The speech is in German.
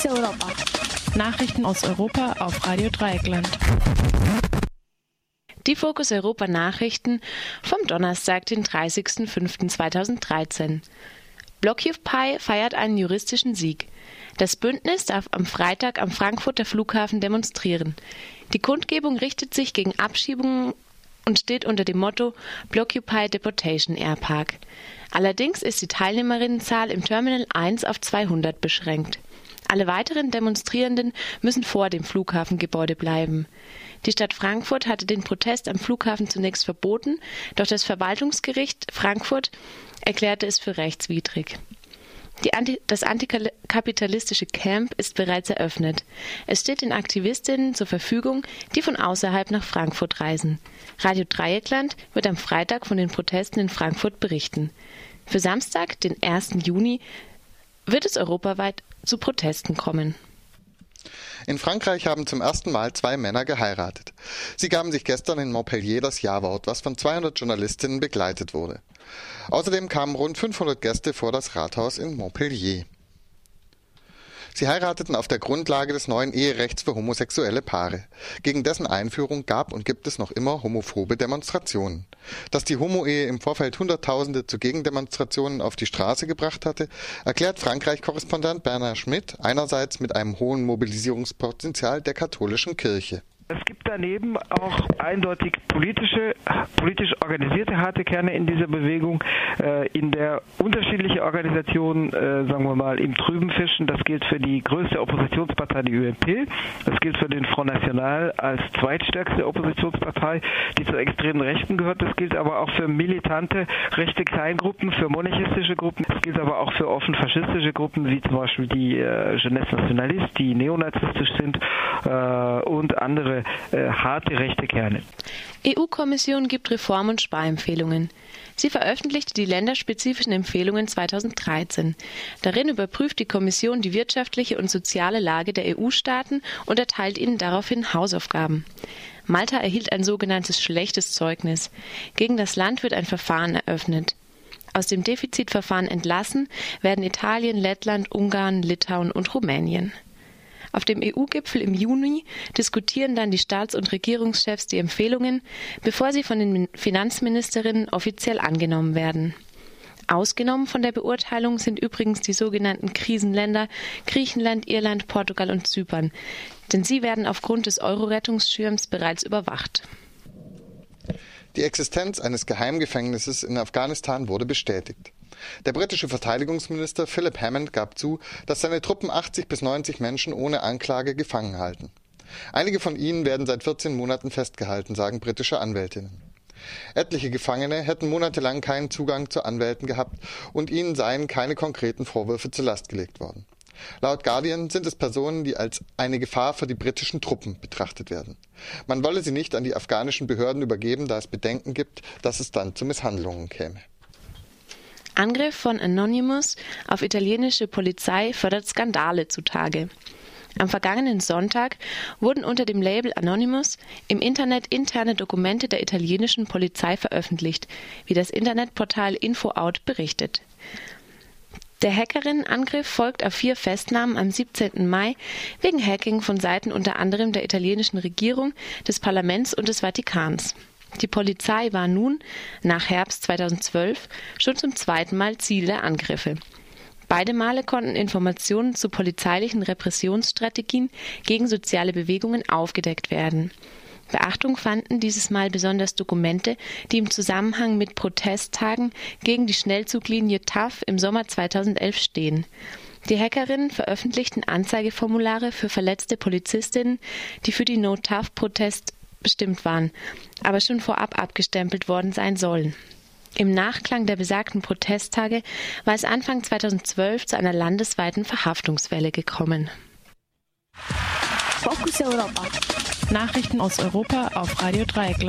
Fokus Europa. Nachrichten aus Europa auf Radio Dreieckland. Die Fokus Europa Nachrichten vom Donnerstag, den 30.05.2013. Blockupy feiert einen juristischen Sieg. Das Bündnis darf am Freitag am Frankfurter Flughafen demonstrieren. Die Kundgebung richtet sich gegen Abschiebungen und steht unter dem Motto Blockupy Deportation Airpark. Allerdings ist die Teilnehmerinnenzahl im Terminal 1 auf 200 beschränkt. Alle weiteren Demonstrierenden müssen vor dem Flughafengebäude bleiben. Die Stadt Frankfurt hatte den Protest am Flughafen zunächst verboten, doch das Verwaltungsgericht Frankfurt erklärte es für rechtswidrig. Anti das antikapitalistische Camp ist bereits eröffnet. Es steht den Aktivistinnen zur Verfügung, die von außerhalb nach Frankfurt reisen. Radio Dreieckland wird am Freitag von den Protesten in Frankfurt berichten. Für Samstag, den 1. Juni, wird es europaweit zu Protesten kommen. In Frankreich haben zum ersten Mal zwei Männer geheiratet. Sie gaben sich gestern in Montpellier das Ja-Wort, was von 200 Journalistinnen begleitet wurde. Außerdem kamen rund 500 Gäste vor das Rathaus in Montpellier. Sie heirateten auf der Grundlage des neuen Eherechts für homosexuelle Paare. Gegen dessen Einführung gab und gibt es noch immer homophobe Demonstrationen. Dass die Homo-Ehe im Vorfeld Hunderttausende zu Gegendemonstrationen auf die Straße gebracht hatte, erklärt Frankreich-Korrespondent Bernard Schmidt einerseits mit einem hohen Mobilisierungspotenzial der katholischen Kirche. Es gibt daneben auch eindeutig politische, politisch organisierte harte Kerne in dieser Bewegung, äh, in der unterschiedliche Organisationen, äh, sagen wir mal, im Trüben fischen. Das gilt für die größte Oppositionspartei, die UMP. Das gilt für den Front National als zweitstärkste Oppositionspartei, die zur extremen Rechten gehört. Das gilt aber auch für militante rechte Kleingruppen, für monarchistische Gruppen. Das gilt aber auch für offen faschistische Gruppen, wie zum Beispiel die äh, Jeunesse Nationaliste, die neonazistisch sind und andere äh, harte rechte Kerne. EU-Kommission gibt Reform- und Sparempfehlungen. Sie veröffentlichte die länderspezifischen Empfehlungen 2013. Darin überprüft die Kommission die wirtschaftliche und soziale Lage der EU-Staaten und erteilt ihnen daraufhin Hausaufgaben. Malta erhielt ein sogenanntes schlechtes Zeugnis. Gegen das Land wird ein Verfahren eröffnet. Aus dem Defizitverfahren entlassen werden Italien, Lettland, Ungarn, Litauen und Rumänien. Auf dem EU-Gipfel im Juni diskutieren dann die Staats- und Regierungschefs die Empfehlungen, bevor sie von den Finanzministerinnen offiziell angenommen werden. Ausgenommen von der Beurteilung sind übrigens die sogenannten Krisenländer Griechenland, Irland, Portugal und Zypern, denn sie werden aufgrund des Euro-Rettungsschirms bereits überwacht. Die Existenz eines Geheimgefängnisses in Afghanistan wurde bestätigt. Der britische Verteidigungsminister Philip Hammond gab zu, dass seine Truppen 80 bis 90 Menschen ohne Anklage gefangen halten. Einige von ihnen werden seit 14 Monaten festgehalten, sagen britische Anwältinnen. Etliche Gefangene hätten monatelang keinen Zugang zu Anwälten gehabt und ihnen seien keine konkreten Vorwürfe zur Last gelegt worden. Laut Guardian sind es Personen, die als eine Gefahr für die britischen Truppen betrachtet werden. Man wolle sie nicht an die afghanischen Behörden übergeben, da es Bedenken gibt, dass es dann zu Misshandlungen käme. Angriff von Anonymous auf italienische Polizei fördert Skandale zutage. Am vergangenen Sonntag wurden unter dem Label Anonymous im Internet interne Dokumente der italienischen Polizei veröffentlicht, wie das Internetportal InfoOut berichtet. Der Hackerinnenangriff folgt auf vier Festnahmen am 17. Mai wegen Hacking von Seiten unter anderem der italienischen Regierung, des Parlaments und des Vatikans. Die Polizei war nun, nach Herbst 2012, schon zum zweiten Mal Ziel der Angriffe. Beide Male konnten Informationen zu polizeilichen Repressionsstrategien gegen soziale Bewegungen aufgedeckt werden. Beachtung fanden dieses Mal besonders Dokumente, die im Zusammenhang mit Protesttagen gegen die Schnellzuglinie TAF im Sommer 2011 stehen. Die Hackerinnen veröffentlichten Anzeigeformulare für verletzte Polizistinnen, die für die No-TAF-Protest bestimmt waren, aber schon vorab abgestempelt worden sein sollen. Im Nachklang der besagten Protesttage war es Anfang 2012 zu einer landesweiten Verhaftungswelle gekommen. Fokus Europa. Nachrichten aus Europa auf Radio Dreieckland.